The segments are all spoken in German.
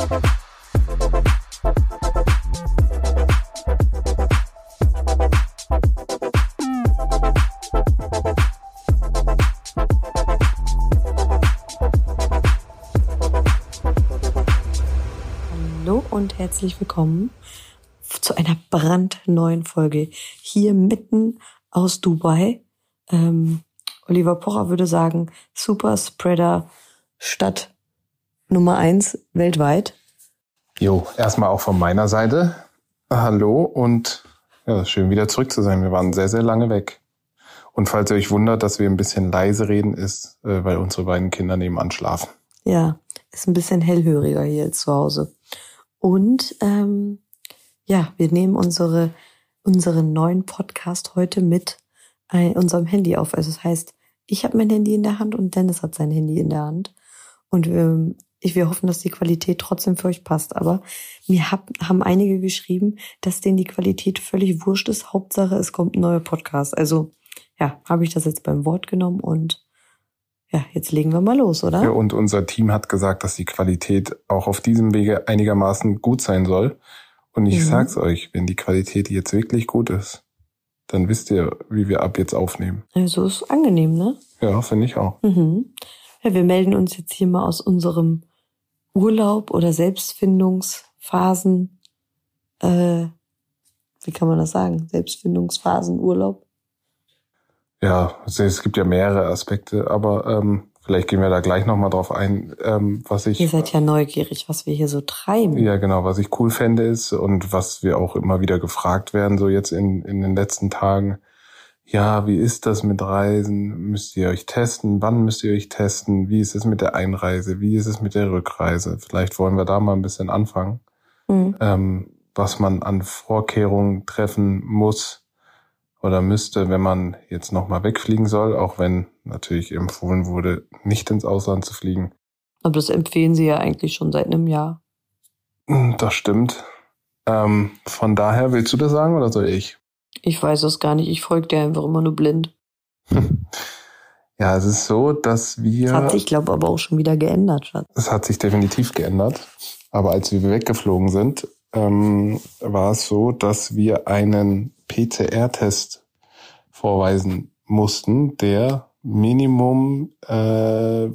Hallo und herzlich willkommen zu einer brandneuen Folge hier mitten aus Dubai. Ähm, Oliver Pocher würde sagen, Super Spreader Stadt Nummer eins weltweit. Jo, erstmal auch von meiner Seite. Hallo und ja, schön wieder zurück zu sein. Wir waren sehr, sehr lange weg. Und falls ihr euch wundert, dass wir ein bisschen leise reden, ist, äh, weil unsere beiden Kinder nebenan schlafen. Ja, ist ein bisschen hellhöriger hier zu Hause. Und ähm, ja, wir nehmen unsere unseren neuen Podcast heute mit äh, unserem Handy auf. Also das heißt, ich habe mein Handy in der Hand und Dennis hat sein Handy in der Hand. Und wir, ich, wir hoffen, dass die Qualität trotzdem für euch passt. Aber mir hab, haben einige geschrieben, dass denen die Qualität völlig wurscht ist. Hauptsache, es kommt ein neuer Podcast. Also ja, habe ich das jetzt beim Wort genommen und ja, jetzt legen wir mal los, oder? Ja, und unser Team hat gesagt, dass die Qualität auch auf diesem Wege einigermaßen gut sein soll. Und ich Mhm. sag's euch, wenn die Qualität jetzt wirklich gut ist, dann wisst ihr, wie wir ab jetzt aufnehmen. Also ist angenehm, ne? Ja, finde ich auch. Mhm. Ja, wir melden uns jetzt hier mal aus unserem Urlaub oder Selbstfindungsphasen. Äh, wie kann man das sagen? Selbstfindungsphasen, Urlaub. Ja, es- es gibt ja mehrere Aspekte, aber ähm, vielleicht gehen wir da gleich nochmal drauf ein, ähm, was ich Ihr seid ja neugierig, was wir hier so treiben. Ja, genau. Was ich cool fände ist und was wir auch immer wieder gefragt werden, so jetzt in, in den letzten Tagen. Ja, wie ist das mit Reisen? Müsst ihr euch testen? Wann müsst ihr euch testen? Wie ist es mit der Einreise? Wie ist es mit der Rückreise? Vielleicht wollen wir da mal ein bisschen anfangen, Mhm. ähm, was man an Vorkehrungen treffen muss oder müsste, wenn man jetzt nochmal wegfliegen soll, auch wenn natürlich empfohlen wurde, nicht ins Ausland zu fliegen. Aber das empfehlen sie ja eigentlich schon seit einem Jahr. Das stimmt. Ähm, von daher, willst du das sagen oder soll ich? Ich weiß es gar nicht. Ich folge dir einfach immer nur blind. Ja, es ist so, dass wir. Das hat sich, glaube aber auch schon wieder geändert, Schatz. es hat sich definitiv geändert. Aber als wir weggeflogen sind, ähm, war es so, dass wir einen PCR-Test vorweisen mussten, der Minimum äh,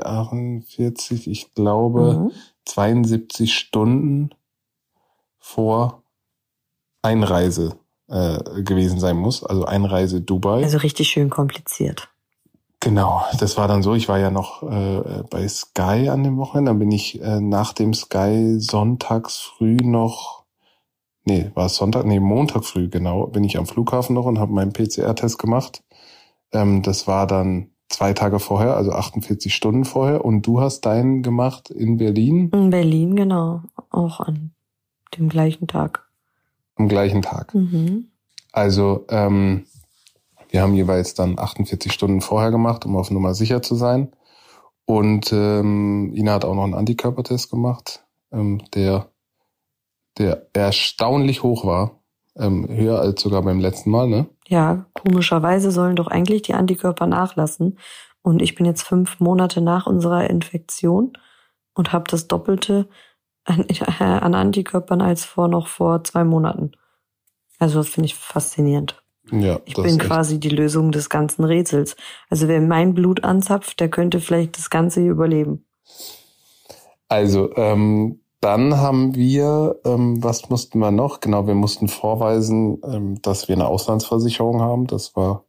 48, ich glaube, Mhm. 72 Stunden vor Einreise äh, gewesen sein muss. Also Einreise Dubai. Also richtig schön kompliziert. Genau, das war dann so. Ich war ja noch äh, bei Sky an dem Wochenende. Dann bin ich äh, nach dem Sky sonntags früh noch, nee, war es Sonntag, nee, Montag früh genau, bin ich am Flughafen noch und habe meinen PCR-Test gemacht. Ähm, das war dann zwei Tage vorher, also 48 Stunden vorher. Und du hast deinen gemacht in Berlin In Berlin, genau. Auch an dem gleichen Tag. Am gleichen Tag. Mhm. Also ähm, wir haben jeweils dann 48 Stunden vorher gemacht, um auf Nummer sicher zu sein. Und ähm, Ina hat auch noch einen Antikörpertest gemacht, ähm, der, der erstaunlich hoch war. Ähm, höher als sogar beim letzten Mal, ne? Ja, komischerweise sollen doch eigentlich die Antikörper nachlassen. Und ich bin jetzt fünf Monate nach unserer Infektion und habe das Doppelte an, an Antikörpern als vor noch vor zwei Monaten. Also das finde ich faszinierend. Ja, Ich das bin quasi die Lösung des ganzen Rätsels. Also wer mein Blut anzapft, der könnte vielleicht das Ganze hier überleben. Also, ähm, dann haben wir, ähm, was mussten wir noch? Genau, wir mussten vorweisen, ähm, dass wir eine Auslandsversicherung haben. Das war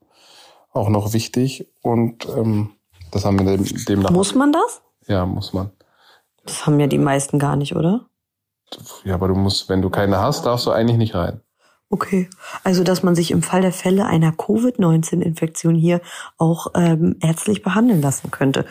auch noch wichtig. Und ähm, das haben wir dem, demnach. Muss man das? Ja, muss man. Das haben ja die meisten gar nicht, oder? Ja, aber du musst, wenn du keine hast, darfst du eigentlich nicht rein. Okay. Also, dass man sich im Fall der Fälle einer Covid-19-Infektion hier auch ähm, ärztlich behandeln lassen könnte.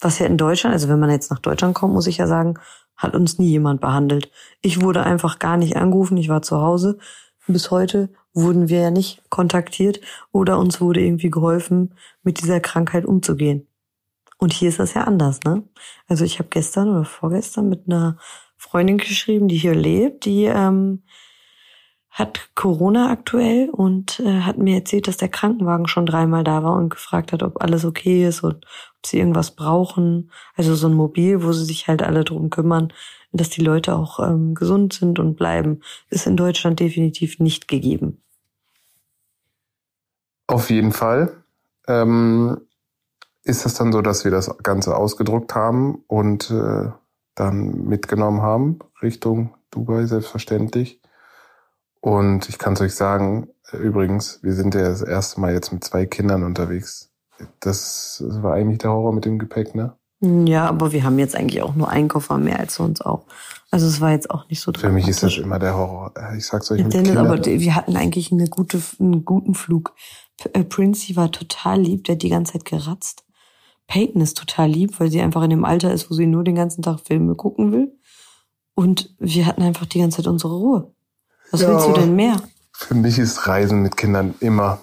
Was ja in Deutschland, also wenn man jetzt nach Deutschland kommt, muss ich ja sagen, hat uns nie jemand behandelt. Ich wurde einfach gar nicht angerufen, ich war zu Hause. Bis heute wurden wir ja nicht kontaktiert oder uns wurde irgendwie geholfen, mit dieser Krankheit umzugehen. Und hier ist das ja anders, ne? Also ich habe gestern oder vorgestern mit einer Freundin geschrieben, die hier lebt, die ähm, hat Corona aktuell und äh, hat mir erzählt, dass der Krankenwagen schon dreimal da war und gefragt hat, ob alles okay ist und ob sie irgendwas brauchen. Also so ein Mobil, wo sie sich halt alle drum kümmern, dass die Leute auch ähm, gesund sind und bleiben, ist in Deutschland definitiv nicht gegeben. Auf jeden Fall. Ähm, ist es dann so, dass wir das Ganze ausgedruckt haben und äh, dann mitgenommen haben Richtung Dubai, selbstverständlich. Und ich kann es euch sagen, übrigens, wir sind ja das erste Mal jetzt mit zwei Kindern unterwegs. Das, das war eigentlich der Horror mit dem Gepäck, ne? Ja, aber wir haben jetzt eigentlich auch nur einen Koffer mehr als sonst auch. Also es war jetzt auch nicht so Für mich ist das immer der Horror. Ich sag's euch mit Dennis, Kindern. aber wir hatten eigentlich eine gute, einen guten Flug. P- äh, Princey war total lieb, der hat die ganze Zeit geratzt. Peyton ist total lieb, weil sie einfach in dem Alter ist, wo sie nur den ganzen Tag Filme gucken will. Und wir hatten einfach die ganze Zeit unsere Ruhe. Was Ja, willst du denn mehr? Für mich ist Reisen mit Kindern immer,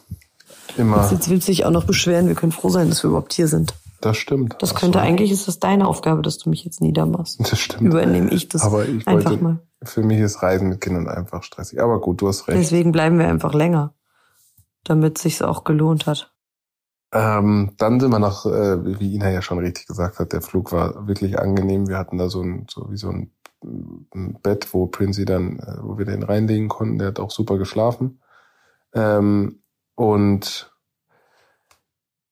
immer, Jetzt willst du dich auch noch beschweren. Wir können froh sein, dass wir überhaupt hier sind. das stimmt. Das könnte so. eigentlich, ist das deine Aufgabe, dass du mich jetzt niedermachst. Das stimmt. Übernehme ich das Aber ich einfach wollte, mal. für mich ist Reisen mit Kindern einfach stressig. Aber gut, du hast recht. Deswegen bleiben wir einfach länger, damit sich's auch gelohnt hat. Ähm, dann sind wir nach, äh, wie Ina ja schon richtig gesagt hat, der Flug war wirklich angenehm. Wir hatten da so ein, so wie so ein, ein Bett, wo Princey dann, äh, wo wir den reinlegen konnten. Der hat auch super geschlafen. Ähm, und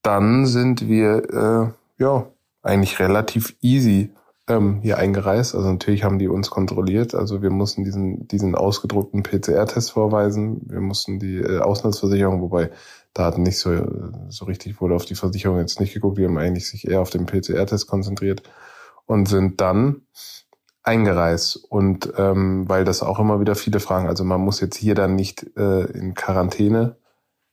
dann sind wir, äh, ja, eigentlich relativ easy ähm, hier eingereist. Also natürlich haben die uns kontrolliert. Also wir mussten diesen, diesen ausgedruckten PCR-Test vorweisen. Wir mussten die äh, Auslandsversicherung, wobei da hat nicht so, so richtig wurde auf die Versicherung jetzt nicht geguckt. Die haben eigentlich sich eher auf den PCR-Test konzentriert und sind dann eingereist. Und ähm, weil das auch immer wieder viele fragen, also man muss jetzt hier dann nicht äh, in Quarantäne,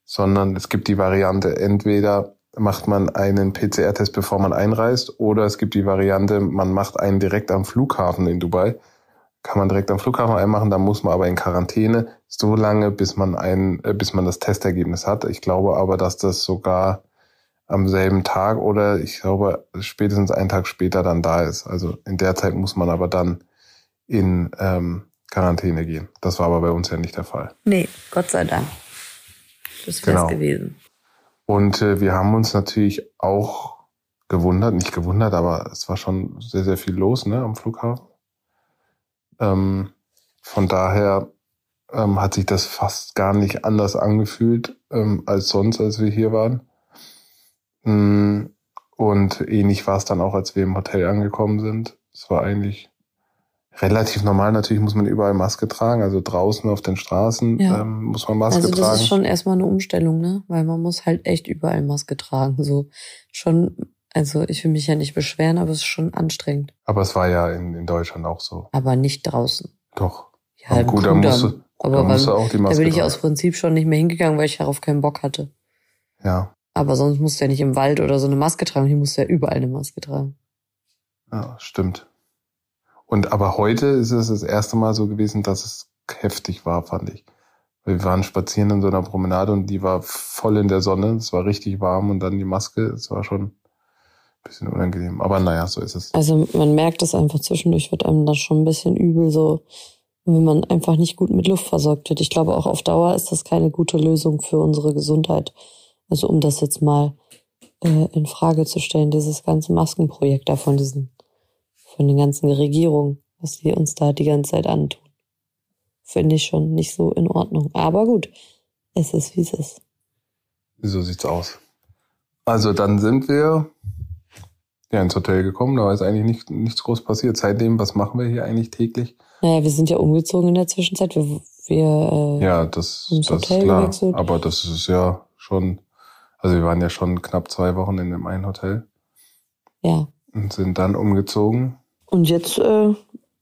sondern es gibt die Variante, entweder macht man einen PCR-Test, bevor man einreist, oder es gibt die Variante, man macht einen direkt am Flughafen in Dubai. Kann man direkt am Flughafen einmachen, dann muss man aber in Quarantäne so lange, bis man ein, äh, bis man das Testergebnis hat. Ich glaube aber, dass das sogar am selben Tag oder ich glaube spätestens einen Tag später dann da ist. Also in der Zeit muss man aber dann in ähm, Quarantäne gehen. Das war aber bei uns ja nicht der Fall. Nee, Gott sei Dank. Das wär's Genau. gewesen. Und äh, wir haben uns natürlich auch gewundert, nicht gewundert, aber es war schon sehr, sehr viel los ne, am Flughafen. Ähm, von daher ähm, hat sich das fast gar nicht anders angefühlt ähm, als sonst, als wir hier waren. Mm, Und ähnlich war es dann auch, als wir im Hotel angekommen sind. Es war eigentlich relativ normal. Natürlich muss man überall Maske tragen, also draußen auf den Straßen Ja. ähm, muss man Maske Also das tragen. ist schon erstmal eine Umstellung, ne? Weil man muss halt echt überall Maske tragen. So schon, also ich will mich ja nicht beschweren, aber es ist schon anstrengend. Aber es war ja in, in Deutschland auch so. Aber nicht draußen. Doch. Ja, gut, da musst du, aber da musst du auch die da Maske bin ich aus Prinzip schon nicht mehr hingegangen, weil ich darauf keinen Bock hatte. Ja, Aber sonst musst du ja nicht im Wald oder so eine Maske tragen. Hier musst du ja überall eine Maske tragen. ja, stimmt. Und aber heute ist es das erste Mal so gewesen, dass es heftig war, fand ich. Wir waren spazieren in so einer Promenade und die war voll in der Sonne. Es war richtig warm und dann die Maske. Es war schon bisschen unangenehm. Aber naja, so ist es. Also man merkt es einfach zwischendurch, wird einem das schon ein bisschen übel, so wenn man einfach nicht gut mit Luft versorgt wird. Ich glaube, auch auf Dauer ist das keine gute Lösung für unsere Gesundheit. Also um das jetzt mal äh, in Frage zu stellen, dieses ganze Maskenprojekt da von diesen, von den ganzen Regierungen, was die uns da die ganze Zeit antun. Finde ich schon nicht so in Ordnung. Aber gut, es ist wie es ist. So sieht's aus. Also dann sind wir ja ins Hotel gekommen. Da ist eigentlich nicht, nichts groß passiert. Seitdem, was machen wir hier eigentlich täglich? Naja, wir sind ja umgezogen in der Zwischenzeit. Wir, wir äh, Ja, das, das ist Hotel klar. gewechselt. Aber das ist ja schon, also wir waren ja schon knapp zwei Wochen in dem einen Hotel ja, und sind dann umgezogen. Und jetzt, äh,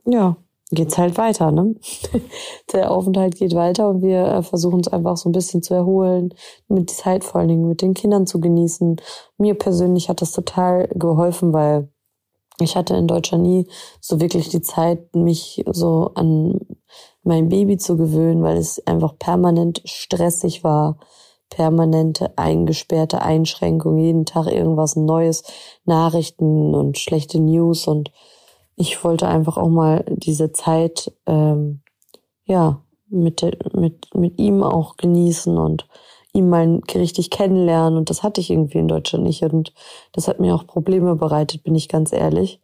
ja, geht's halt weiter, ne? Der Aufenthalt geht weiter und wir äh, versuchen es einfach so ein bisschen zu erholen, mit Zeit vor allen Dingen mit den Kindern zu genießen. Mir persönlich hat das total geholfen, weil ich hatte in Deutschland nie so wirklich die Zeit, mich so an mein Baby zu gewöhnen, weil es einfach permanent stressig war, permanente eingesperrte Einschränkungen, jeden Tag irgendwas Neues, Nachrichten und schlechte News und ich wollte einfach auch mal diese Zeit, ähm, ja, mit, mit, mit ihm auch genießen und ihm mal richtig kennenlernen. Und das hatte ich irgendwie in Deutschland nicht. Und das hat mir auch Probleme bereitet, bin ich ganz ehrlich.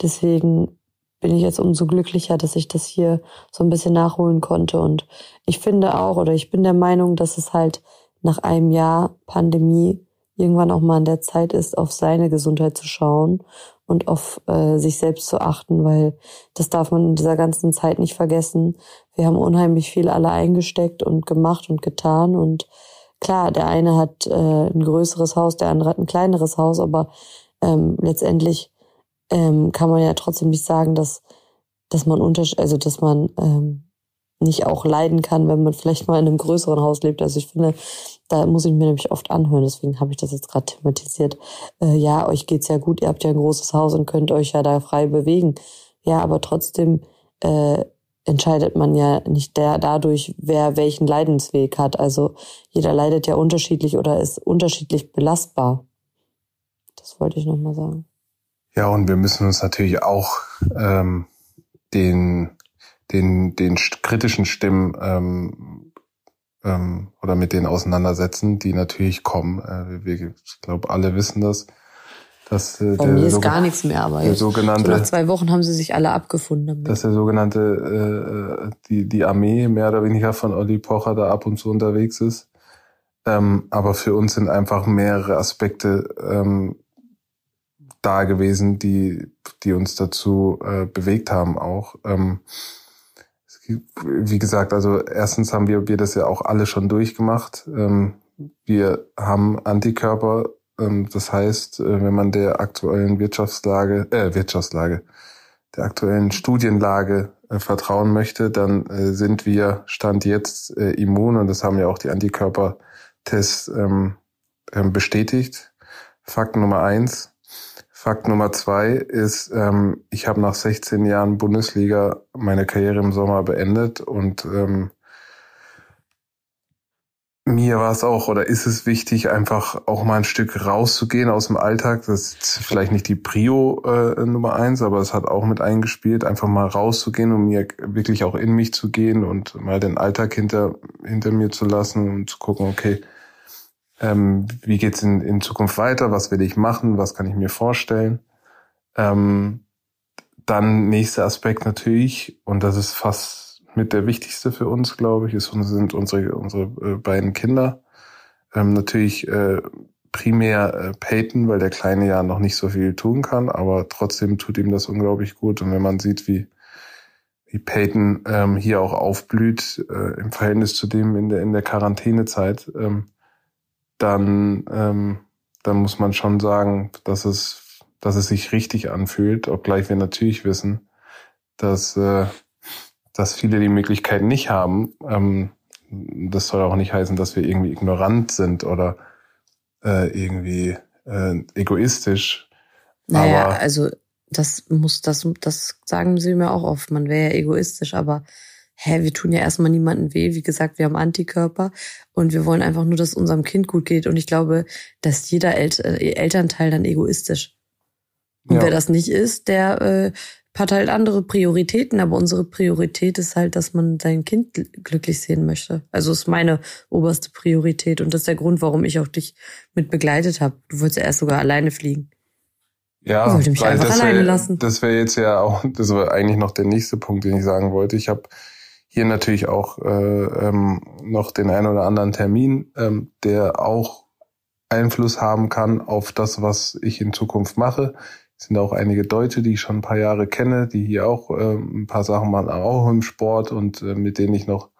Deswegen bin ich jetzt umso glücklicher, dass ich das hier so ein bisschen nachholen konnte. Und ich finde auch, oder ich bin der Meinung, dass es halt nach einem Jahr Pandemie irgendwann auch mal an der Zeit ist, auf seine Gesundheit zu schauen und auf äh, sich selbst zu achten, weil das darf man in dieser ganzen Zeit nicht vergessen. Wir haben unheimlich viel alle eingesteckt und gemacht und getan und klar, der eine hat äh, ein größeres Haus, der andere hat ein kleineres Haus, aber ähm, letztendlich ähm, kann man ja trotzdem nicht sagen, dass dass man unter also dass man ähm, nicht auch leiden kann, wenn man vielleicht mal in einem größeren Haus lebt. Also ich finde, da muss ich mir nämlich oft anhören, deswegen habe ich das jetzt gerade thematisiert. Äh, ja, euch geht's ja gut, ihr habt ja ein großes Haus und könnt euch ja da frei bewegen. Ja, aber trotzdem äh, entscheidet man ja nicht der, dadurch, wer welchen Leidensweg hat. Also jeder leidet ja unterschiedlich oder ist unterschiedlich belastbar. Das wollte ich nochmal sagen. Ja, und wir müssen uns natürlich auch ähm, den den, den kritischen Stimmen ähm, ähm, oder mit denen auseinandersetzen, die natürlich kommen. Äh, wir, ich glaube, alle wissen das. Dass, äh, Bei mir ist gar nichts mehr, aber der sogenannte, nach zwei Wochen haben sie sich alle abgefunden. Damit. Dass der sogenannte, äh, die, die Armee mehr oder weniger von Olli Pocher da ab und zu unterwegs ist. Ähm, aber für uns sind einfach mehrere Aspekte ähm, da gewesen, die, die uns dazu äh, bewegt haben auch. Ähm, wie gesagt, also erstens haben wir, wir das ja auch alle schon durchgemacht. Ähm, wir haben Antikörper, ähm, das heißt, äh, wenn man der aktuellen Wirtschaftslage, äh, Wirtschaftslage, der aktuellen Studienlage äh, vertrauen möchte, dann äh, sind wir Stand jetzt immun und das haben ja auch die Antikörpertests ähm bestätigt. Fakt Nummer eins. Fakt Nummer zwei ist, ähm, ich habe nach 16 Jahren Bundesliga meine Karriere im Sommer beendet und ähm, mir war es auch oder ist es wichtig, einfach auch mal ein Stück rauszugehen aus dem Alltag. Das ist vielleicht nicht die Prio äh, Nummer eins, aber es hat auch mit eingespielt, einfach mal rauszugehen und mir wirklich auch in mich zu gehen und mal den Alltag hinter, hinter mir zu lassen und zu gucken, okay, ähm, wie geht's in, in Zukunft weiter? Was will ich machen? Was kann ich mir vorstellen? Ähm, dann nächster Aspekt natürlich, und das ist fast mit der wichtigste für uns, glaube ich, ist, sind unsere, unsere äh, beiden Kinder. Ähm, natürlich äh, primär äh, Peyton, weil der Kleine ja noch nicht so viel tun kann, aber trotzdem tut ihm das unglaublich gut. Und wenn man sieht, wie, wie Peyton ähm, hier auch aufblüht äh, im Verhältnis zu dem in der, in der Quarantänezeit, ähm, dann, ähm, dann muss man schon sagen, dass es, dass es sich richtig anfühlt, obgleich wir natürlich wissen, dass, äh, dass viele die Möglichkeit nicht haben. Ähm, das soll auch nicht heißen, dass wir irgendwie ignorant sind oder äh, irgendwie äh, egoistisch. Naja, aber also das muss, das, das sagen sie mir auch oft. Man wäre ja egoistisch, aber hä, wir tun ja erstmal niemanden weh. Wie gesagt, wir haben Antikörper und wir wollen einfach nur, dass unserem Kind gut geht. Und ich glaube, dass jeder El äh, Elternteil dann egoistisch. Und ja. wer das nicht ist, der äh, hat halt andere Prioritäten, aber unsere Priorität ist halt, dass man sein Kind glücklich sehen möchte. Also ist meine oberste Priorität und das ist der Grund, warum ich auch dich mit begleitet habe. Du wolltest ja erst sogar alleine fliegen. Ja, wollte mich einfach alleine lassen. Das wäre jetzt ja auch, das war eigentlich noch der nächste Punkt, den ich sagen wollte. Ich habe hier natürlich auch äh, ähm, noch den einen oder anderen Termin, ähm, der auch Einfluss haben kann auf das, was ich in Zukunft mache. Es sind auch einige Deutsche, die ich schon ein paar Jahre kenne, die hier auch äh, ein paar Sachen machen, auch im Sport und äh, mit denen ich noch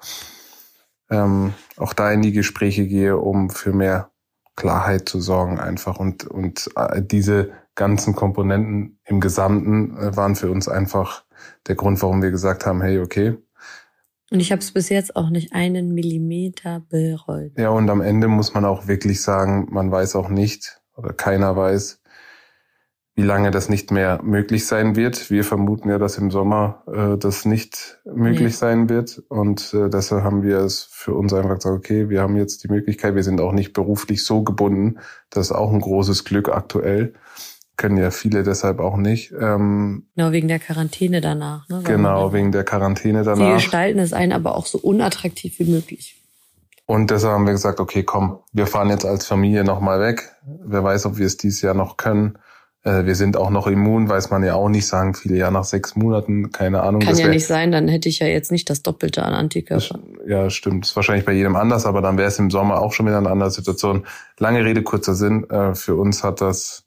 ähm, auch da in die Gespräche gehe, um für mehr Klarheit zu sorgen einfach. Und, und äh, diese ganzen Komponenten im Gesamten äh, waren für uns einfach der Grund, warum wir gesagt haben, hey, okay, und ich habe es bis jetzt auch nicht einen Millimeter bereut. Ja, und am Ende muss man auch wirklich sagen, man weiß auch nicht oder keiner weiß, wie lange das nicht mehr möglich sein wird. Wir vermuten ja, dass im Sommer äh, das nicht möglich nee. sein wird. Und äh, deshalb haben wir es für uns einfach gesagt, okay, wir haben jetzt die Möglichkeit, wir sind auch nicht beruflich so gebunden. Das ist auch ein großes Glück aktuell, können ja viele deshalb auch nicht. Ähm, genau, wegen der Quarantäne danach. Ne? Genau, wegen der Quarantäne danach. Sie gestalten es einen aber auch so unattraktiv wie möglich. Und deshalb haben wir gesagt, okay, komm, wir fahren jetzt als Familie nochmal weg. Wer weiß, ob wir es dieses Jahr noch können. Äh, wir sind auch noch immun, weiß man ja auch nicht, sagen viele ja nach sechs Monaten, keine Ahnung. Kann ja nicht sein, dann hätte ich ja jetzt nicht das Doppelte an Antikörpern. Ja, stimmt. Ist wahrscheinlich bei jedem anders, aber dann wäre es im Sommer auch schon wieder eine andere Situation. Lange Rede, kurzer Sinn. Äh, für uns hat das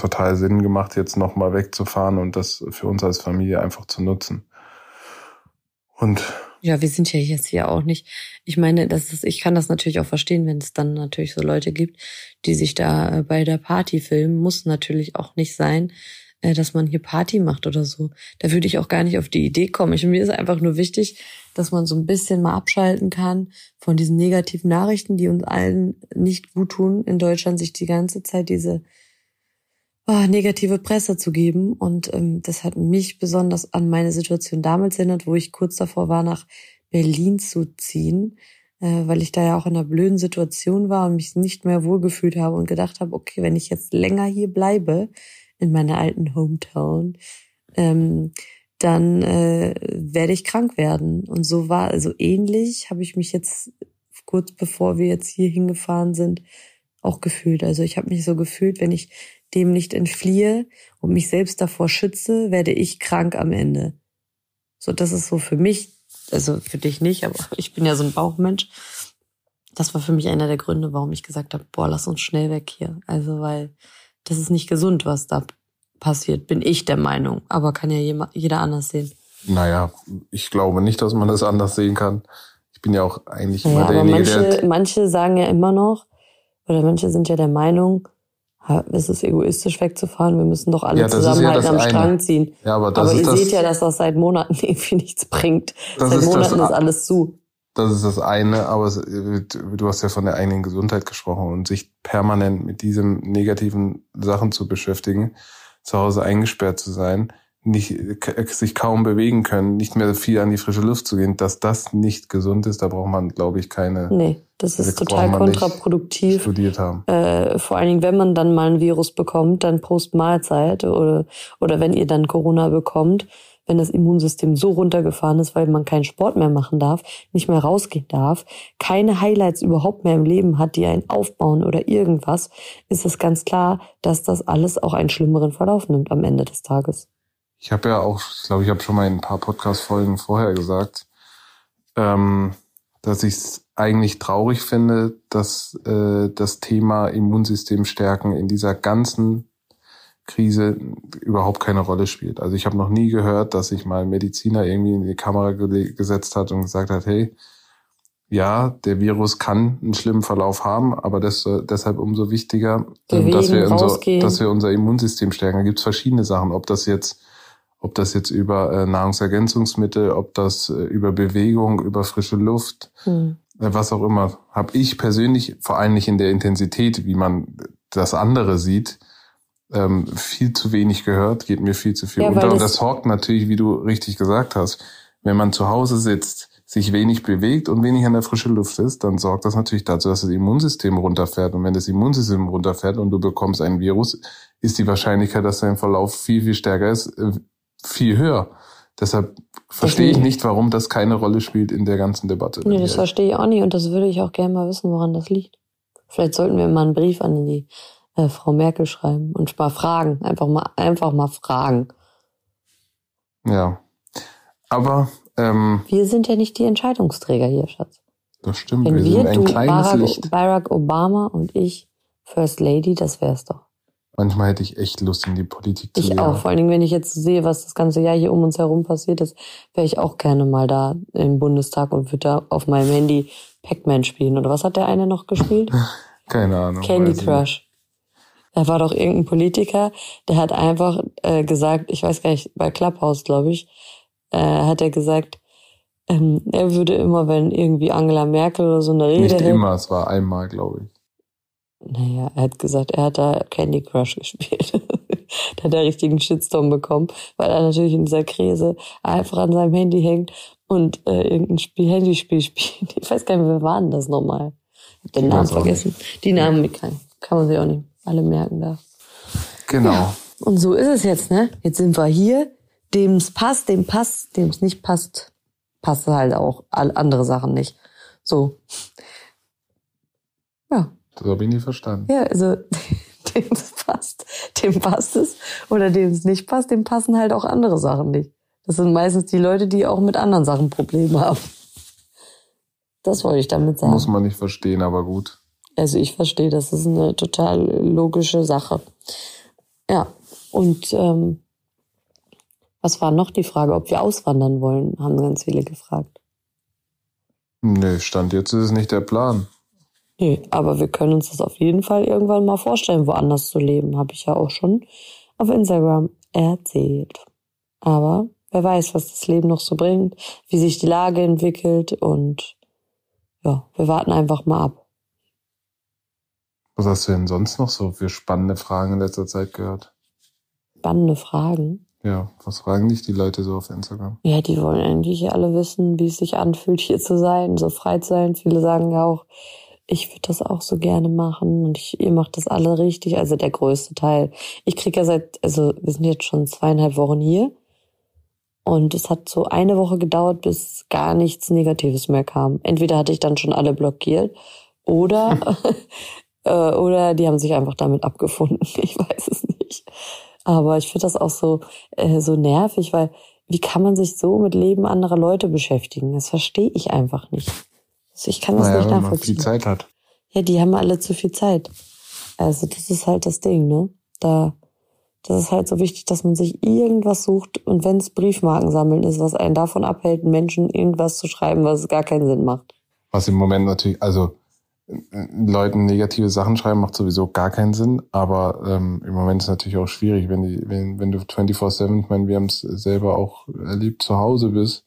total Sinn gemacht, jetzt nochmal wegzufahren und das für uns als Familie einfach zu nutzen. Und ja, wir sind ja jetzt hier auch nicht. Ich meine, das ist, ich kann das natürlich auch verstehen, wenn es dann natürlich so Leute gibt, die sich da äh, bei der Party filmen. Muss natürlich auch nicht sein, äh, dass man hier Party macht oder so. Da würde ich auch gar nicht auf die Idee kommen. Ich, mir ist einfach nur wichtig, dass man so ein bisschen mal abschalten kann von diesen negativen Nachrichten, die uns allen nicht gut tun, in Deutschland sich die ganze Zeit diese oh, negative Presse zu geben. Und ähm, das hat mich besonders an meine Situation damals erinnert, wo ich kurz davor war, nach Berlin zu ziehen, äh, weil ich da ja auch in einer blöden Situation war und mich nicht mehr wohlgefühlt habe und gedacht habe, okay, wenn ich jetzt länger hier bleibe, in meiner alten Hometown, ähm, dann äh, werde ich krank werden. Und so war, also ähnlich habe ich mich jetzt kurz bevor wir jetzt hier hingefahren sind, auch gefühlt. Also ich habe mich so gefühlt, wenn ich dem nicht entfliehe und mich selbst davor schütze, werde ich krank am Ende. So, das ist so für mich, also für dich nicht, aber ich bin ja so ein Bauchmensch. Das war für mich einer der Gründe, warum ich gesagt habe, boah, lass uns schnell weg hier. Also, weil das ist nicht gesund, was da passiert, bin ich der Meinung. Aber kann ja jeder anders sehen. Naja, ich glaube nicht, dass man das anders sehen kann. Ich bin ja auch eigentlich immer derjenige, manche, der... Manche sagen ja immer noch, oder manche sind ja der Meinung, es ist egoistisch wegzufahren, wir müssen doch alle ja, zusammenhalten ja am eine. Strang ziehen. Ja, aber das aber ist ihr das, seht ja, dass das seit Monaten irgendwie nichts bringt. Seit ist Monaten ist alles zu. Das ist das eine, aber du hast ja von der eigenen Gesundheit gesprochen und sich permanent mit diesen negativen Sachen zu beschäftigen, zu Hause eingesperrt zu sein, nicht, sich kaum bewegen können, nicht mehr viel an die frische Luft zu gehen, dass das nicht gesund ist, da braucht man, glaube ich, keine. Nee, das ist total kontraproduktiv. Studiert haben. Äh, vor allen Dingen, wenn man dann mal ein Virus bekommt, dann post Mahlzeit oder, oder wenn ihr dann Corona bekommt, wenn das Immunsystem so runtergefahren ist, weil man keinen Sport mehr machen darf, nicht mehr rausgehen darf, keine Highlights überhaupt mehr im Leben hat, die einen aufbauen oder irgendwas, ist es ganz klar, dass das alles auch einen schlimmeren Verlauf nimmt am Ende des Tages. Ich habe ja auch, ich glaube, ich habe schon mal in ein paar Podcast-Folgen vorher gesagt, ähm, dass ich es eigentlich traurig finde, dass äh, das Thema Immunsystem stärken in dieser ganzen Krise überhaupt keine Rolle spielt. Also ich habe noch nie gehört, dass sich mal ein Mediziner irgendwie in die Kamera gesetzt hat und gesagt hat, hey, ja, der Virus kann einen schlimmen Verlauf haben, aber das, deshalb umso wichtiger, Bewegen, dass, wir unser, dass wir unser Immunsystem stärken. Da gibt's verschiedene Sachen, ob das jetzt ob das jetzt über äh, Nahrungsergänzungsmittel, ob das äh, über Bewegung, über frische Luft, hm. äh, was auch immer, habe ich persönlich, vor allem nicht in der Intensität, wie man das andere sieht, ähm, viel zu wenig gehört, geht mir viel zu viel ja, unter. Und das sorgt natürlich, wie du richtig gesagt hast, wenn man zu Hause sitzt, sich wenig bewegt und wenig an der frischen Luft ist, dann sorgt das natürlich dazu, dass das Immunsystem runterfährt. Und wenn das Immunsystem runterfährt und du bekommst ein Virus, ist die Wahrscheinlichkeit, dass dein Verlauf viel, viel stärker ist, äh, viel höher. Deshalb verstehe ich nicht, warum das keine Rolle spielt in der ganzen Debatte. Nee, das verstehe ich auch nicht und das würde ich auch gerne mal wissen, woran das liegt. Vielleicht sollten wir mal einen Brief an die äh, Frau Merkel schreiben und mal fragen. Einfach mal, einfach mal fragen. Ja. Aber ähm, wir sind ja nicht die Entscheidungsträger hier, Schatz. Das stimmt. Wenn wir, wir sind ein du, kleines Barack, Licht. Barack Obama und ich First Lady, das wär's doch. Manchmal hätte ich echt Lust, in die Politik zu gehen. Ich auch, vor allen Dingen, wenn ich jetzt sehe, was das ganze Jahr hier um uns herum passiert ist, wäre ich auch gerne mal da im Bundestag und würde da auf meinem Handy Pac-Man spielen. Oder was hat der eine noch gespielt? Keine Ahnung. Candy Crush. Da war doch irgendein Politiker, der hat einfach äh, gesagt, ich weiß gar nicht, bei Clubhouse, glaube ich, äh, hat er gesagt, ähm, er würde immer, wenn irgendwie Angela Merkel oder so eine Rede Nicht immer, es war einmal, glaube ich. Naja, er hat gesagt, er hat da Candy Crush gespielt. da hat er richtigen Shitstorm bekommen, weil er natürlich in dieser Krise einfach an seinem Handy hängt und äh, irgendein Spiel, Handyspiel spielt. Ich weiß gar nicht, wer war denn das nochmal? Ich hab den Namen vergessen. Die Namen, kann, kann man sich auch nicht alle merken da. Genau. Ja. Und so ist es jetzt, ne? Jetzt sind wir hier, dem es passt, dem passt, dem es nicht passt, passt halt auch all andere Sachen nicht. So. Ja. Das habe ich nie verstanden. Ja, also dem es passt, dem passt es. Oder dem es nicht passt, dem passen halt auch andere Sachen nicht. Das sind meistens die Leute, die auch mit anderen Sachen Probleme haben. Das wollte ich damit sagen. Muss man nicht verstehen, aber gut. Also ich verstehe, das ist eine total logische Sache. Ja, und ähm, was war noch die Frage, ob wir auswandern wollen, haben ganz viele gefragt. Nee, Stand jetzt ist es nicht der Plan. Nee, aber wir können uns das auf jeden Fall irgendwann mal vorstellen, woanders zu leben. Habe ich ja auch schon auf Instagram erzählt. Aber wer weiß, was das Leben noch so bringt, wie sich die Lage entwickelt und ja, wir warten einfach mal ab. Was hast du denn sonst noch so für spannende Fragen in letzter Zeit gehört? Spannende Fragen. Ja, was fragen dich die Leute so auf Instagram? Ja, die wollen eigentlich alle wissen, wie es sich anfühlt, hier zu sein, so frei zu sein. Viele sagen ja auch, ich würde das auch so gerne machen und ich, ihr macht das alle richtig, also der größte Teil. Ich krieg ja seit, also wir sind jetzt schon zweieinhalb Wochen hier und es hat so eine Woche gedauert, bis gar nichts Negatives mehr kam. Entweder hatte ich dann schon alle blockiert oder äh, oder die haben sich einfach damit abgefunden. Ich weiß es nicht. Aber ich finde das auch so, äh, so nervig, weil wie kann man sich so mit Leben anderer Leute beschäftigen? Das verstehe ich einfach nicht. Ich kann das naja, nicht wenn nachvollziehen. man viel Zeit hat. Ja, die haben alle zu viel Zeit. Also das ist halt das Ding, ne? Da, das ist halt so wichtig, dass man sich irgendwas sucht und wenn es Briefmarken sammeln ist, was einen davon abhält, Menschen irgendwas zu schreiben, was gar keinen Sinn macht. Was im Moment natürlich, also Leuten negative Sachen schreiben macht sowieso gar keinen Sinn, aber ähm, im Moment ist es natürlich auch schwierig, wenn die, wenn, wenn du 24-7, ich meine, wir haben es selber auch erlebt, zu Hause bist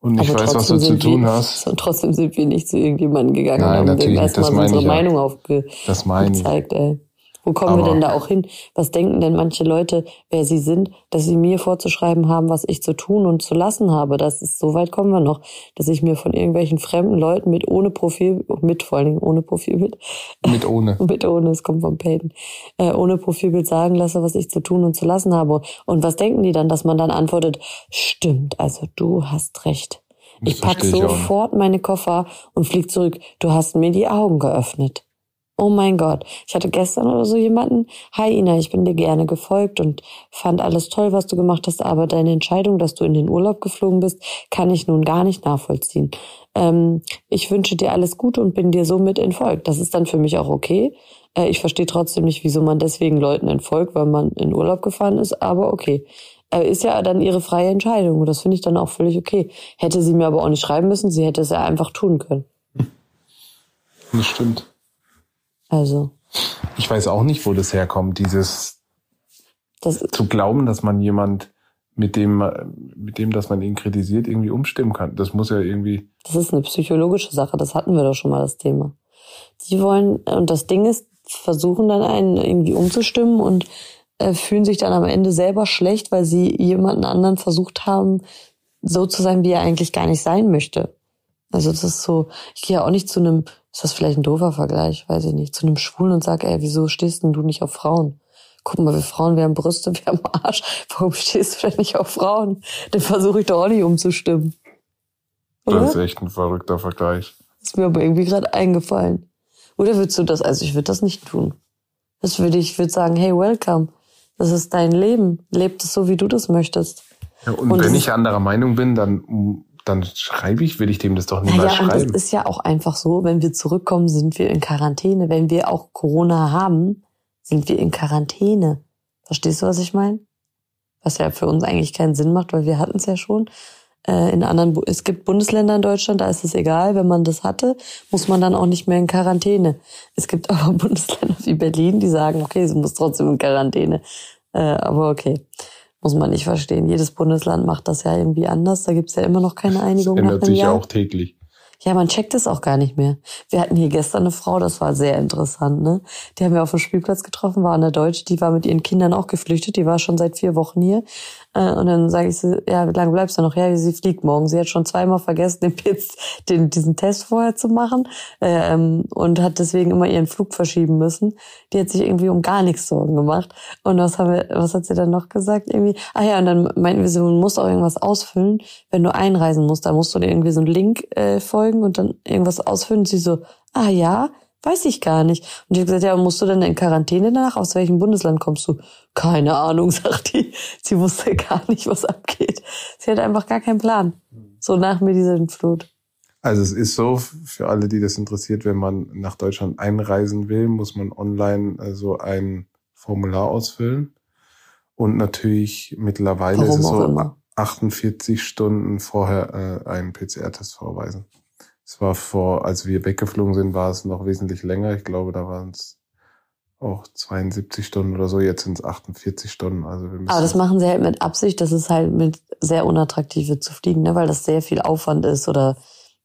und nicht Aber weißt, was du zu tun wir, hast. Und trotzdem sind wir nicht zu irgendjemandem gegangen Nein, und haben dem erstmal unsere. Meinung aufge Das meine ich. gezeigt, ey. Wo kommen wir Aber- denn da auch hin? Was denken denn manche Leute, wer sie sind, dass sie mir vorzuschreiben haben, was ich zu tun und zu lassen habe? Das ist, so weit kommen wir noch, dass ich mir von irgendwelchen fremden Leuten mit ohne Profil, mit vor allen Dingen ohne Profilbild, Mit ohne. mit ohne, es kommt vom Payton, äh, ohne Profilbild sagen lasse, was ich zu tun und zu lassen habe. Und was denken die dann, dass man dann antwortet, stimmt, also du hast recht. Das Ich pack sofort meine Koffer und flieg zurück. Du hast mir die Augen geöffnet. Oh mein Gott. Ich hatte gestern oder so jemanden, hi Ina, ich bin dir gerne gefolgt und fand alles toll, was du gemacht hast, aber deine Entscheidung, dass du in den Urlaub geflogen bist, kann ich nun gar nicht nachvollziehen. Ähm, ich wünsche dir alles Gute und bin dir somit entfolgt. Das ist dann für mich auch okay. Äh, ich verstehe trotzdem nicht, wieso man deswegen Leuten entfolgt, weil man in Urlaub gefahren ist, aber okay. Äh, ist ja dann ihre freie Entscheidung und das finde ich dann auch völlig okay. Hätte sie mir aber auch nicht schreiben müssen, sie hätte es ja einfach tun können. Das stimmt. Also, Ich weiß auch nicht, wo das herkommt, dieses das zu glauben, dass man jemand mit dem, mit dem, dass man ihn kritisiert, irgendwie umstimmen kann. Das muss ja irgendwie, Das ist eine psychologische Sache, das hatten wir doch schon mal das Thema. Die wollen, und das Ding ist, versuchen dann einen irgendwie umzustimmen und äh, fühlen sich dann am Ende selber schlecht, weil sie jemanden anderen versucht haben, so zu sein, wie er eigentlich gar nicht sein möchte. Also das ist so, ich gehe ja auch nicht zu einem, ist das vielleicht ein doofer Vergleich, weiß ich nicht, zu einem Schwulen und sag, ey, wieso stehst denn du nicht auf Frauen? Guck mal, wir Frauen, wir haben Brüste, wir haben Arsch. Warum stehst du denn nicht auf Frauen? Den versuche ich doch auch nicht umzustimmen. Oder? das ist echt ein verrückter Vergleich. Ist mir aber irgendwie gerade eingefallen. Oder würdest du das, also ich würde das nicht tun. Das würde ich, würde sagen, hey, welcome. Das ist dein Leben. Lebt es so, wie du das möchtest. Ja, und, Und wenn ich anderer Meinung bin, dann, dann schreibe ich, will ich dem das doch niemals Naja, und das schreiben. ist ja auch einfach so, wenn wir zurückkommen, sind wir in Quarantäne. Wenn wir auch Corona haben, sind wir in Quarantäne. Verstehst du, was ich meine? Was ja für uns eigentlich keinen Sinn macht, weil wir hatten es ja schon. Äh, In anderen, Bu- es gibt Bundesländer in Deutschland, da ist es egal, wenn man das hatte, muss man dann auch nicht mehr in Quarantäne. Es gibt aber Bundesländer wie Berlin, die sagen, okay, sie muss trotzdem in Quarantäne. Äh, Aber okay, muss man nicht verstehen. Jedes Bundesland macht das ja irgendwie anders. Da gibt's ja immer noch keine Einigung nach Ändert sich ja auch täglich. Ja, man checkt es auch gar nicht mehr. Wir hatten hier gestern eine Frau, das war sehr interessant, ne? Die haben wir auf dem Spielplatz getroffen, war eine Deutsche, die war mit ihren Kindern auch geflüchtet, die war schon seit vier Wochen hier. Äh, und dann sage ich so, ja, wie lange bleibst du noch? Ja, sie fliegt morgen. Sie hat schon zweimal vergessen, den, Piz, den diesen Test vorher zu machen ähm, und hat deswegen immer ihren Flug verschieben müssen. Die hat sich irgendwie um gar nichts Sorgen gemacht. Und was haben wir, was hat sie dann noch gesagt? Irgendwie, ah ja, und dann meinten wir so, du musst auch irgendwas ausfüllen, wenn du einreisen musst. Da musst du dir irgendwie so einen Link äh, folgen und dann irgendwas ausfüllen. Und sie so, ah ja, Weiß ich gar nicht. Und ich habe gesagt, ja, musst du denn in Quarantäne danach? Aus welchem Bundesland kommst du? Keine Ahnung, sagt die. Sie wusste gar nicht, was abgeht. Sie hat einfach gar keinen Plan. So nach mir diese Flut. Also es ist so, für alle, die das interessiert, wenn man nach Deutschland einreisen will, muss man online so also ein Formular ausfüllen. Und natürlich mittlerweile Warum ist es so immer. 48 Stunden vorher äh, einen PCR-Test vorweisen. Es war vor, als wir weggeflogen sind, war es noch wesentlich länger. Ich glaube, da waren es auch 72 Stunden oder so. Jetzt sind es 48 Stunden. Also wir müssen Aber das machen sie halt mit Absicht. Das ist halt mit sehr unattraktive zu fliegen, ne? weil das sehr viel Aufwand ist oder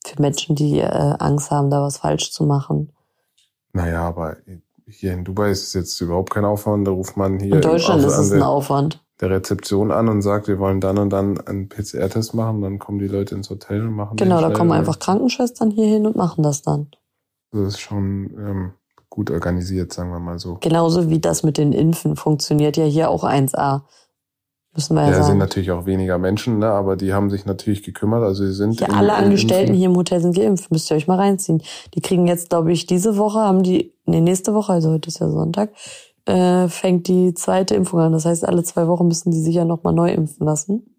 für Menschen, die äh, Angst haben, da was falsch zu machen. Naja, aber hier in Dubai ist es jetzt überhaupt kein Aufwand. Da ruft man hier. In Deutschland ist es ein Aufwand der Rezeption an und sagt, wir wollen dann und dann einen PCR-Test machen, dann kommen die Leute ins Hotel und machen Genau, da kommen einfach Krankenschwestern hier hin und machen das dann. Das ist schon ähm, gut organisiert, sagen wir mal so. Genauso wie das mit den Impfen funktioniert ja hier auch 1A. Müssen wir ja, ja sagen. sind natürlich auch weniger Menschen, ne? aber die haben sich natürlich gekümmert. Also sie sind. Ja, alle Angestellten Impfen. hier im Hotel sind geimpft. Müsst ihr euch mal reinziehen. Die kriegen jetzt, glaube ich, diese Woche haben die, nee, nächste Woche, also heute ist ja Sonntag, äh, fängt die zweite Impfung an. Das heißt, alle zwei Wochen müssen die sich ja nochmal neu impfen lassen.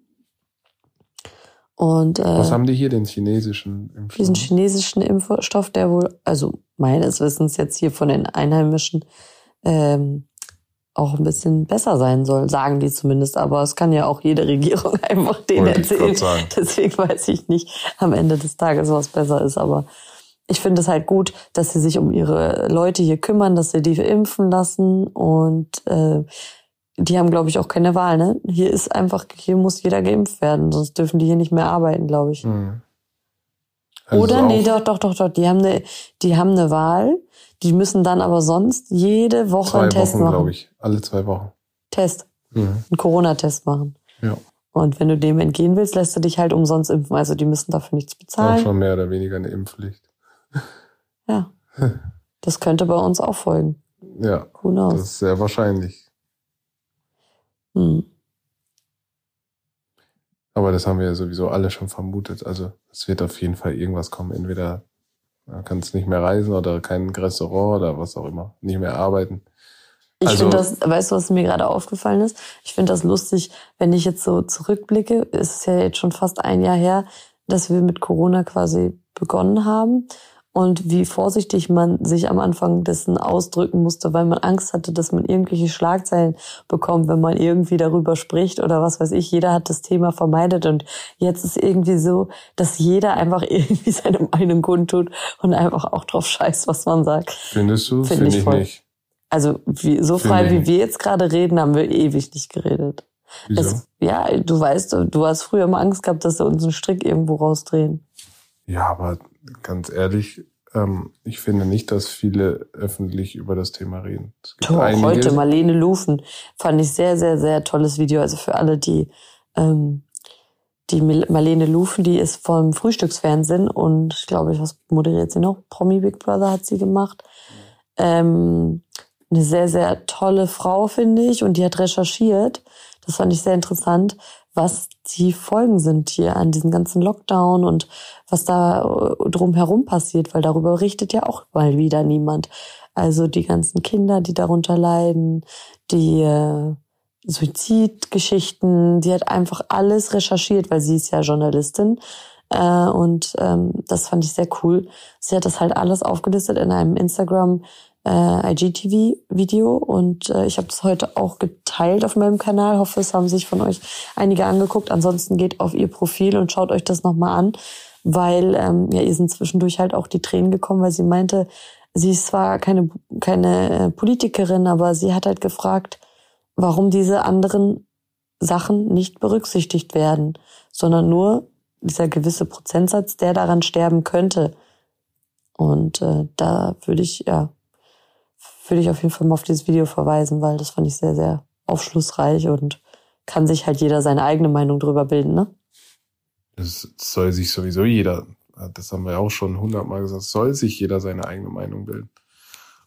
Und, äh, Was haben die hier, den chinesischen Impfstoff? Diesen chinesischen Impfstoff, der wohl, also meines Wissens jetzt hier von den Einheimischen, ähm, auch ein bisschen besser sein soll, sagen die zumindest. Aber es kann ja auch jede Regierung einfach den erzählen. Deswegen weiß ich nicht am Ende des Tages, was besser ist. Aber ich finde es halt gut, dass sie sich um ihre Leute hier kümmern, dass sie die impfen lassen und äh, die haben, glaube ich, auch keine Wahl. Ne? Hier ist einfach, hier muss jeder geimpft werden, sonst dürfen die hier nicht mehr arbeiten, glaube ich. Mhm. Also Oder nee, doch, doch, doch, doch. Die haben eine, die haben eine Wahl. Die müssen dann aber sonst jede Woche zwei einen Test Wochen, machen. glaube ich, alle zwei Wochen. Test, mhm. einen Corona-Test machen. Ja. Und wenn du dem entgehen willst, lässt du dich halt umsonst impfen. Also die müssen dafür nichts bezahlen. Auch schon mehr oder weniger eine Impfpflicht. Ja. Das könnte bei uns auch folgen. Ja. Who knows? Das ist sehr wahrscheinlich. Hm. Aber das haben wir ja sowieso alle schon vermutet. Also es wird auf jeden Fall irgendwas kommen. Entweder man kann es nicht mehr reisen oder kein Restaurant oder was auch immer. Nicht mehr arbeiten. Ich also, finde das, weißt du, was mir gerade aufgefallen ist? Ich finde das lustig, wenn ich jetzt so zurückblicke, ist es ja jetzt schon fast ein Jahr her, dass wir mit Corona quasi begonnen haben und wie vorsichtig man sich am Anfang dessen ausdrücken musste, weil man Angst hatte, dass man irgendwelche Schlagzeilen bekommt, wenn man irgendwie darüber spricht oder was weiß ich. Jeder hat das Thema vermeidet und jetzt ist irgendwie so, dass jeder einfach irgendwie seine Meinung kundtut und einfach auch drauf scheißt, was man sagt. Findest du? Finde Find ich, voll. nicht. Also wie, so frei wie wir jetzt gerade reden, haben wir ewig nicht geredet. Wieso? Es, ja, du weißt, du hast früher immer Angst gehabt, dass sie uns einen Strick irgendwo rausdrehen. Ja, aber ganz ehrlich, ähm, ich finde nicht, dass viele öffentlich über das Thema reden. Doch, heute Marlene Lufen fand ich sehr, sehr, sehr tolles Video. Also für alle, die ähm, die Marlene Lufen, die ist vom Frühstücksfernsehen und ich glaube, was moderiert sie noch? Promi Big Brother hat sie gemacht. Ähm, eine sehr, sehr tolle Frau, finde ich, und die hat recherchiert. Das fand ich sehr interessant, was die Folgen sind hier an diesem ganzen Lockdown und was da äh, drumherum passiert, weil darüber berichtet ja auch mal wieder niemand. Also die ganzen Kinder, die darunter leiden, die äh, Suizidgeschichten, die hat einfach alles recherchiert, weil sie ist ja Journalistin. Äh, und ähm, das fand ich sehr cool. Sie hat das halt alles aufgelistet in einem Instagram äh, IGTV-Video und äh, ich habe das heute auch geteilt auf meinem Kanal. Hoffe, es haben sich von euch einige angeguckt. Ansonsten geht auf ihr Profil und schaut euch das nochmal an, weil ähm, ja, ihr sind zwischendurch halt auch die Tränen gekommen, weil sie meinte, sie ist zwar keine, keine äh, Politikerin, aber sie hat halt gefragt, warum diese anderen Sachen nicht berücksichtigt werden, sondern nur dieser gewisse Prozentsatz, der daran sterben könnte. Und äh, da würde ich, ja, würde ich auf jeden Fall mal auf dieses Video verweisen, weil das fand ich sehr, sehr aufschlussreich und kann sich halt jeder seine eigene Meinung drüber bilden, ne? Das soll sich sowieso jeder, das haben wir ja auch schon hundertmal gesagt, soll sich jeder seine eigene Meinung bilden.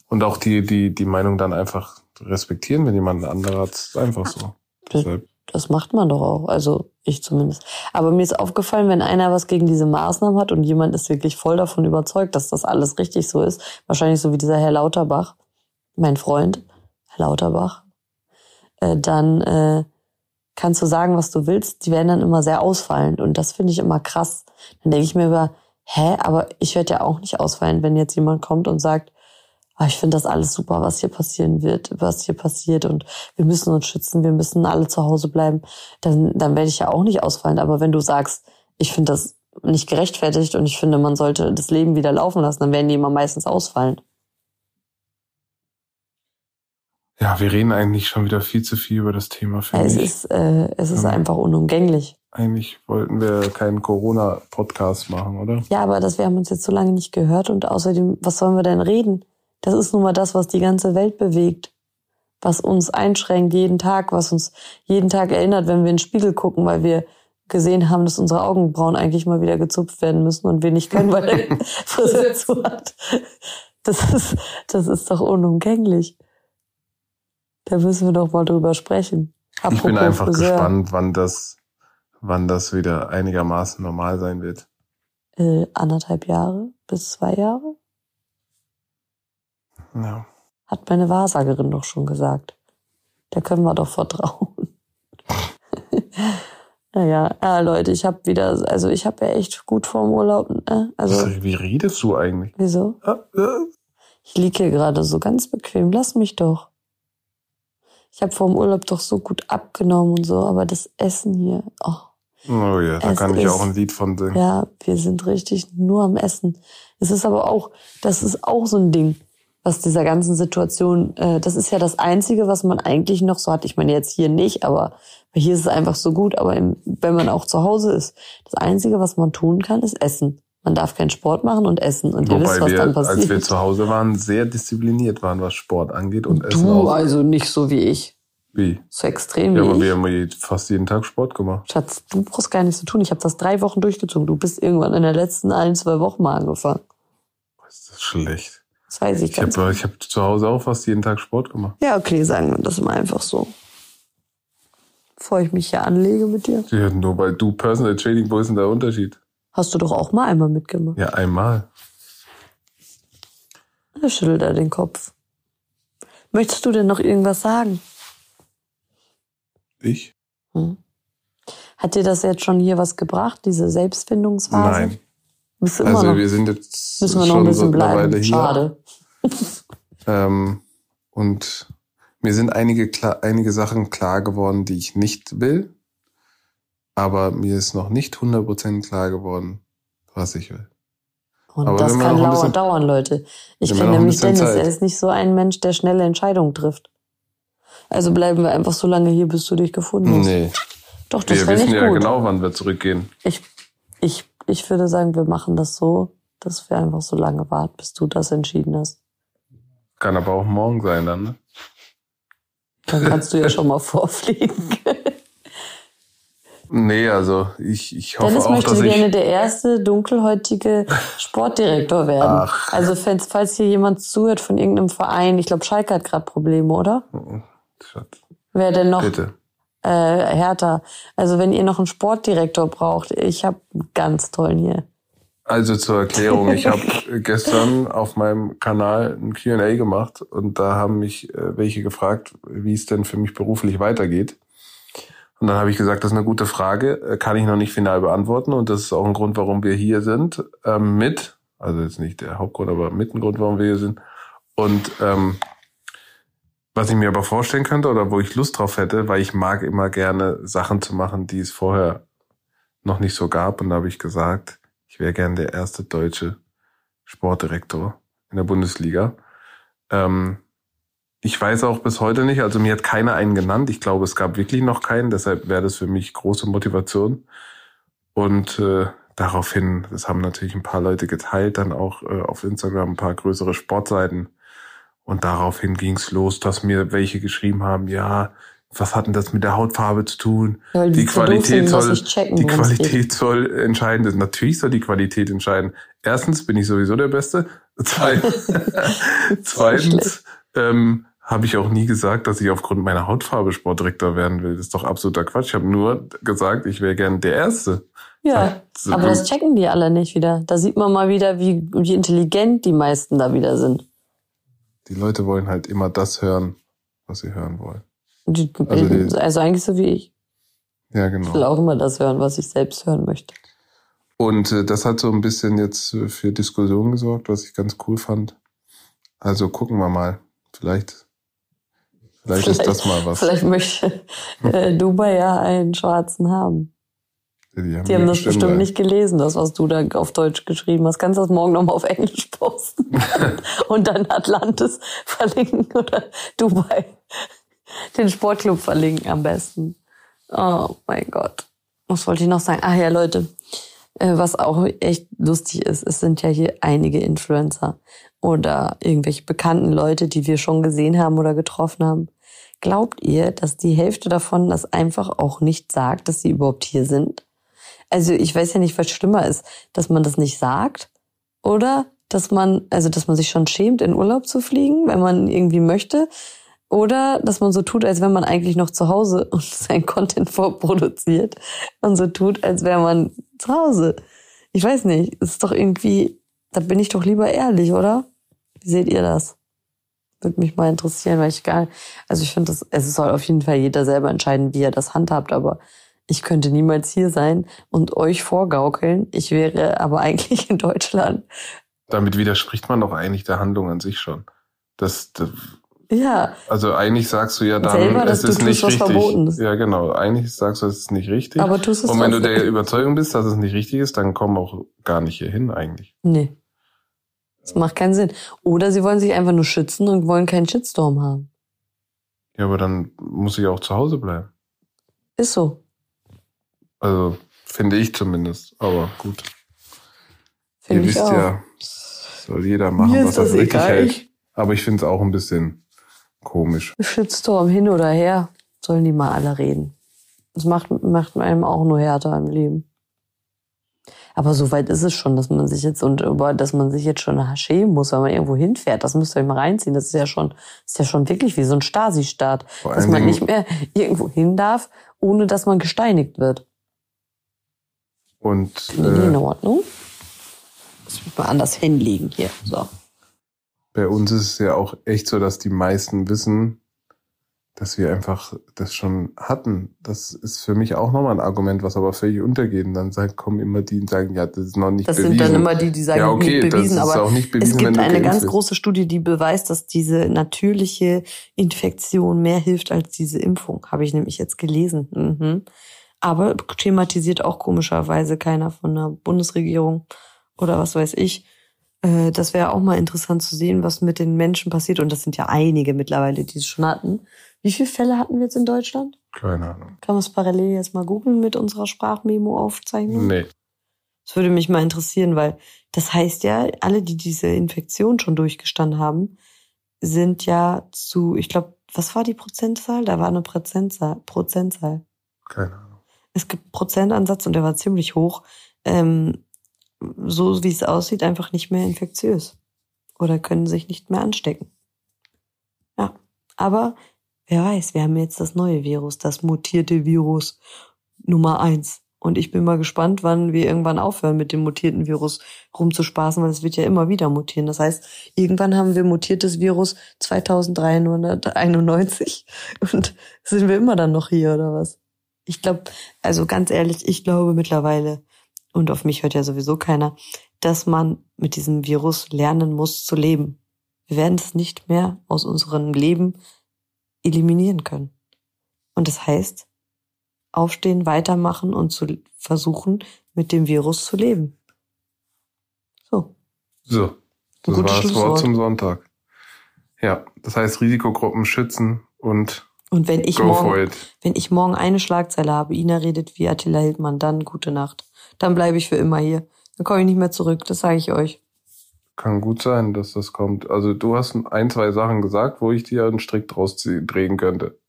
Und auch die, die, die Meinung dann einfach respektieren, wenn jemand ein anderer hat, ist einfach so. Das, das macht man doch auch, also ich zumindest. Aber mir ist aufgefallen, wenn einer was gegen diese Maßnahmen hat und jemand ist wirklich voll davon überzeugt, dass das alles richtig so ist, wahrscheinlich so wie dieser Herr Lauterbach, mein Freund, Herr Lauterbach, äh, dann äh, kannst du sagen, was du willst, die werden dann immer sehr ausfallend und das finde ich immer krass. Dann denke ich mir über, hä, aber ich werde ja auch nicht ausfallen, wenn jetzt jemand kommt und sagt, ah, ich finde das alles super, was hier passieren wird, was hier passiert und wir müssen uns schützen, wir müssen alle zu Hause bleiben, dann, dann werde ich ja auch nicht ausfallen. Aber wenn du sagst, ich finde das nicht gerechtfertigt und ich finde, man sollte das Leben wieder laufen lassen, dann werden die immer meistens ausfallen. Ja, wir reden eigentlich schon wieder viel zu viel über das Thema. Es ist, äh, es ist ja. einfach unumgänglich. Eigentlich wollten wir keinen Corona-Podcast machen, oder? Ja, aber das, wir haben uns jetzt so lange nicht gehört und außerdem, was sollen wir denn reden? Das ist nun mal das, was die ganze Welt bewegt. Was uns einschränkt jeden Tag, was uns jeden Tag erinnert, wenn wir in den Spiegel gucken, weil wir gesehen haben, dass unsere Augenbrauen eigentlich mal wieder gezupft werden müssen und wir nicht können, weil er Friseur zu hat. Das ist, das ist doch unumgänglich. Da müssen wir doch mal drüber sprechen. Apropos ich bin einfach Friseur. gespannt, wann das, wann das wieder einigermaßen normal sein wird. Äh, anderthalb Jahre bis zwei Jahre? Ja. Hat meine Wahrsagerin doch schon gesagt. Da können wir doch vertrauen. naja, ja, Leute, ich habe wieder, also ich habe ja echt gut vorm Urlaub. Äh, also, Wie redest du eigentlich? Wieso? Ich liege hier gerade so ganz bequem. Lass mich doch. Ich habe vor dem Urlaub doch so gut abgenommen und so, aber das Essen hier, oh. Oh ja, da kann ich ist, auch ein Lied von singen. Ja, wir sind richtig nur am Essen. Es ist aber auch, das ist auch so ein Ding, was dieser ganzen Situation, äh, das ist ja das Einzige, was man eigentlich noch so hat. Ich meine jetzt hier nicht, aber hier ist es einfach so gut. Aber im, wenn man auch zu Hause ist, das Einzige, was man tun kann, ist essen. Man darf keinen Sport machen und essen. Und Wobei ihr wisst, was wir, dann passiert. als wir zu Hause waren, sehr diszipliniert waren, was Sport angeht und du Essen auch. also nicht so wie ich. Wie? So extrem Ja, wie aber ich. wir haben fast jeden Tag Sport gemacht. Schatz, du brauchst gar nichts zu tun. Ich habe das drei Wochen durchgezogen. Du bist irgendwann in den letzten ein, zwei Wochen mal angefangen. Das ist schlecht. Das weiß ich Ich ganz habe ich hab zu Hause auch fast jeden Tag Sport gemacht. Ja, okay, sagen wir das mal einfach so. Bevor ich mich hier anlege mit dir. Ja, nur weil du Personal Training, wo ist denn der Unterschied? Hast du doch auch mal einmal mitgemacht. Ja, einmal. Er schüttelt er den Kopf. Möchtest du denn noch irgendwas sagen? Ich? Hm. Hat dir das jetzt schon hier was gebracht, diese Selbstfindungsphase? Nein. Bist du immer Also noch, wir sind jetzt müssen wir noch ein bisschen bleiben. Schade. Ähm, und mir sind einige, einige Sachen klar geworden, die ich nicht will. Aber mir ist noch nicht 100% klar geworden, was ich will. Und Aber das kann bisschen- dauern, Leute. Ich kenne nämlich Dennis, Zeit. er ist nicht so ein Mensch, der schnelle Entscheidungen trifft. Also bleiben wir einfach so lange hier, bis du dich gefunden hast. Nee, Doch, das wir wissen ja gut. genau, wann wir zurückgehen. Ich, ich, ich würde sagen, wir machen das so, dass wir einfach so lange warten, bis du das entschieden hast. Kann aber auch morgen sein dann, ne? Dann kannst du ja schon mal vorfliegen. Nee, also ich, ich hoffe Dennis auch, möchte dass ich... gerne der erste dunkelhäutige Sportdirektor werden. Ach. Also falls, falls hier jemand zuhört von irgendeinem Verein, ich glaube Schalke hat gerade Probleme, oder? Schatz, Wer denn noch? Bitte. Äh, Hertha. Also wenn ihr noch einen Sportdirektor braucht, ich habe einen ganz tollen hier. Also zur Erklärung, ich habe gestern auf meinem Kanal ein Q&A gemacht und da haben mich äh, welche gefragt, wie es denn für mich beruflich weitergeht. Und dann habe ich gesagt, das ist eine gute Frage, äh, kann ich noch nicht final beantworten und das ist auch ein Grund, warum wir hier sind, ähm, mit, also jetzt nicht der Hauptgrund, aber mit ein Grund, warum wir hier sind. Und ähm, was ich mir aber vorstellen könnte oder wo ich Lust drauf hätte, weil ich mag immer gerne Sachen zu machen, die es vorher noch nicht so gab. Und da habe ich gesagt, ich wäre gern der erste deutsche Sportdirektor in der Bundesliga. Ähm, ich weiß auch bis heute nicht, also mir hat keiner einen genannt. Ich glaube, es gab wirklich noch keinen, deshalb wäre das für mich große Motivation. Und äh, daraufhin, das haben natürlich ein paar Leute geteilt, dann auch äh, auf Instagram ein paar größere Sportseiten. Und daraufhin ging's los, dass mir welche geschrieben haben, ja, was hat denn das mit der Hautfarbe zu tun? Ja, die so Qualität dass soll, checken, die. Qualität soll entscheiden. Natürlich soll die Qualität entscheiden. Erstens bin ich sowieso der Beste. Zwei, zweitens ähm, habe ich auch nie gesagt, dass ich aufgrund meiner Hautfarbe Sportdirektor werden will. Das ist doch absoluter Quatsch. Ich habe nur gesagt, ich wäre gern der Erste. Ja, So, aber das checken die alle nicht wieder. Da sieht man mal wieder, wie, wie intelligent die meisten da wieder sind. die Leute wollen halt immer das hören, was sie hören wollen. Die, Also die- also eigentlich so wie ich. Ja, Ich will genau. auch immer das hören, was ich selbst hören möchte. Und äh, das hat so ein bisschen jetzt für Diskussion gesorgt, was ich ganz cool fand. Also gucken wir mal. Vielleicht, vielleicht, ist das mal was. Vielleicht möchte äh, Dubai ja einen Schwarzen haben. Die haben, Die haben das bestimmt äh, nicht gelesen, das, was du da auf Deutsch geschrieben hast. Kannst du das morgen nochmal auf Englisch posten? Und dann Atlantis verlinken oder Dubai. Den Sportclub verlinken am besten. Oh mein Gott. Was wollte ich noch sagen? Ach ja, Leute. Äh, was auch echt lustig ist, es sind ja hier einige Influencer oder irgendwelche bekannten Leute, die wir schon gesehen haben oder getroffen haben. Glaubt ihr, dass die Hälfte davon das einfach auch nicht sagt, dass sie überhaupt hier sind? Also ich weiß ja nicht, was schlimmer ist, dass man das nicht sagt oder dass man, also dass man sich schon schämt, in Urlaub zu fliegen, wenn man irgendwie möchte. Oder dass man so tut, als wenn man eigentlich noch zu Hause und sein Content vorproduziert und so tut, als wäre man zu Hause. Ich weiß nicht, es ist doch irgendwie, da bin ich doch lieber ehrlich, oder? Wie seht ihr das? Würde mich mal interessieren, weil ich gar, also ich finde das, es soll auf jeden Fall jeder selber entscheiden, wie er das handhabt, aber ich könnte niemals hier sein und euch vorgaukeln. Ich wäre aber eigentlich in Deutschland. Damit widerspricht man doch eigentlich der Handlung an sich schon. Das, das Ja, also eigentlich sagst du ja dann, Selber, es ist nicht richtig. Ja, genau. Eigentlich sagst du, es ist nicht richtig. aber tust es Und wenn du der Überzeugung bist, dass es nicht richtig ist, dann komm auch gar nicht hier hin eigentlich. Nee. Das macht keinen Sinn. Oder sie wollen sich einfach nur schützen und wollen keinen Shitstorm haben. Ja, aber dann muss ich auch zu Hause bleiben. Ist so. Also finde ich zumindest. Aber gut. Finde Ihr wisst auch. ja, soll jeder machen, Mir was er das richtig egal. hält. Aber ich finde es auch ein bisschen komisch. Shitstorm hin oder her, sollen die mal alle reden. Das macht, macht einem auch nur härter im Leben. Aber so weit ist es schon, dass man sich jetzt und über, dass man sich jetzt schon schämen muss, wenn man irgendwo hinfährt. Das müsst ihr mal reinziehen. Das ist ja schon, ist ja schon wirklich wie so ein Stasi-Staat, dass man nicht mehr irgendwo hin darf, ohne dass man gesteinigt wird. Und ich in äh, Ordnung? Muss ich mal anders hinlegen hier. So. bei uns ist es ja auch echt so, dass die meisten wissen, dass wir einfach das schon hatten. Das ist für mich auch nochmal ein Argument, was aber völlig untergeht. Und dann sagen, kommen immer die und sagen, ja, das ist noch nicht Das bewiesen. sind dann immer die, die sagen, ja, okay, nicht bewiesen, das ist aber auch nicht Es bewiesen, wenn gibt eine ganz bist. große Studie, die beweist, dass diese natürliche Infektion mehr hilft als diese Impfung. Habe ich nämlich jetzt gelesen. Mhm. Aber thematisiert auch komischerweise keiner von der Bundesregierung oder was weiß ich. Äh, Das wäre auch mal interessant zu sehen, was mit den Menschen passiert. Und das sind ja einige mittlerweile, die es schon hatten. Wie viele Fälle hatten wir jetzt in Deutschland? Keine Ahnung. Kann man es parallel jetzt mal googeln mit unserer Sprachmemo-Aufzeichnung? Nee. Das würde mich mal interessieren, weil das heißt ja, alle, die diese Infektion schon durchgestanden haben, sind ja zu, ich glaube, was war die Prozentzahl? Da war eine Prozentzahl. Prozentzahl. Keine Ahnung. Es gibt Prozentansatz und der war ziemlich hoch. Ähm, so wie es aussieht, einfach nicht mehr infektiös. Oder können sich nicht mehr anstecken. Ja. Aber wer weiß, wir haben jetzt das neue Virus, das mutierte Virus Nummer eins. Und ich bin mal gespannt, wann wir irgendwann aufhören, mit dem mutierten Virus rumzuspaßen, weil es wird ja immer wieder mutieren. Das heißt, irgendwann haben wir mutiertes Virus 2391 und sind wir immer dann noch hier oder was? Ich glaube, also ganz ehrlich, ich glaube mittlerweile, und auf mich hört ja sowieso keiner, dass man mit diesem Virus lernen muss zu leben. Wir werden es nicht mehr aus unserem Leben eliminieren können. Und das heißt, aufstehen, weitermachen und zu versuchen, mit dem Virus zu leben. So. So, das war das Schlusswort. Wort zum Sonntag. Ja, das heißt Risikogruppen schützen und Und wenn ich go for morgen, it. wenn ich morgen eine Schlagzeile habe, Ina redet wie Attila Hildmann, dann gute Nacht. Dann bleibe ich für immer hier. Dann komme ich nicht mehr zurück, das sage ich euch. Kann gut sein, dass das kommt. Also du hast ein, zwei Sachen gesagt, wo ich dir einen Strick draus drehen könnte.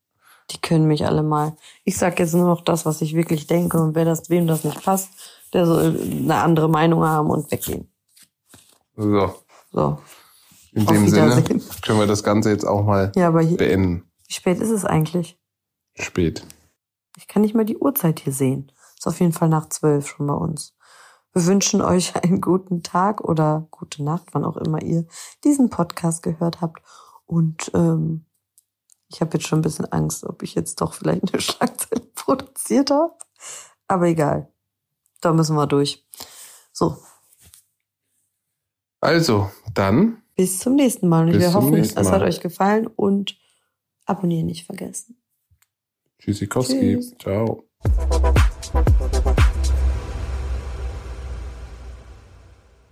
Die können mich alle mal. Ich sag jetzt nur noch das, was ich wirklich denke und wer das, wem das nicht passt, der soll eine andere Meinung haben und weggehen. So, So. in Auf dem Sinne können wir das Ganze jetzt auch mal Ja, aber hier, beenden. wie spät ist es eigentlich? Spät. Ich kann nicht mal die Uhrzeit hier sehen. Ist auf jeden Fall nach zwölf schon bei uns. Wir wünschen euch einen guten Tag oder gute Nacht, wann auch immer ihr diesen Podcast gehört habt. Und ähm, ich habe jetzt schon ein bisschen Angst, ob ich jetzt doch vielleicht eine Schlagzeile produziert habe. Aber egal. Da müssen wir durch. So, Also, dann bis zum nächsten Mal. Und wir hoffen, es hat euch gefallen und abonnieren nicht vergessen. Tschüssikowski. Tschüss. Ciao.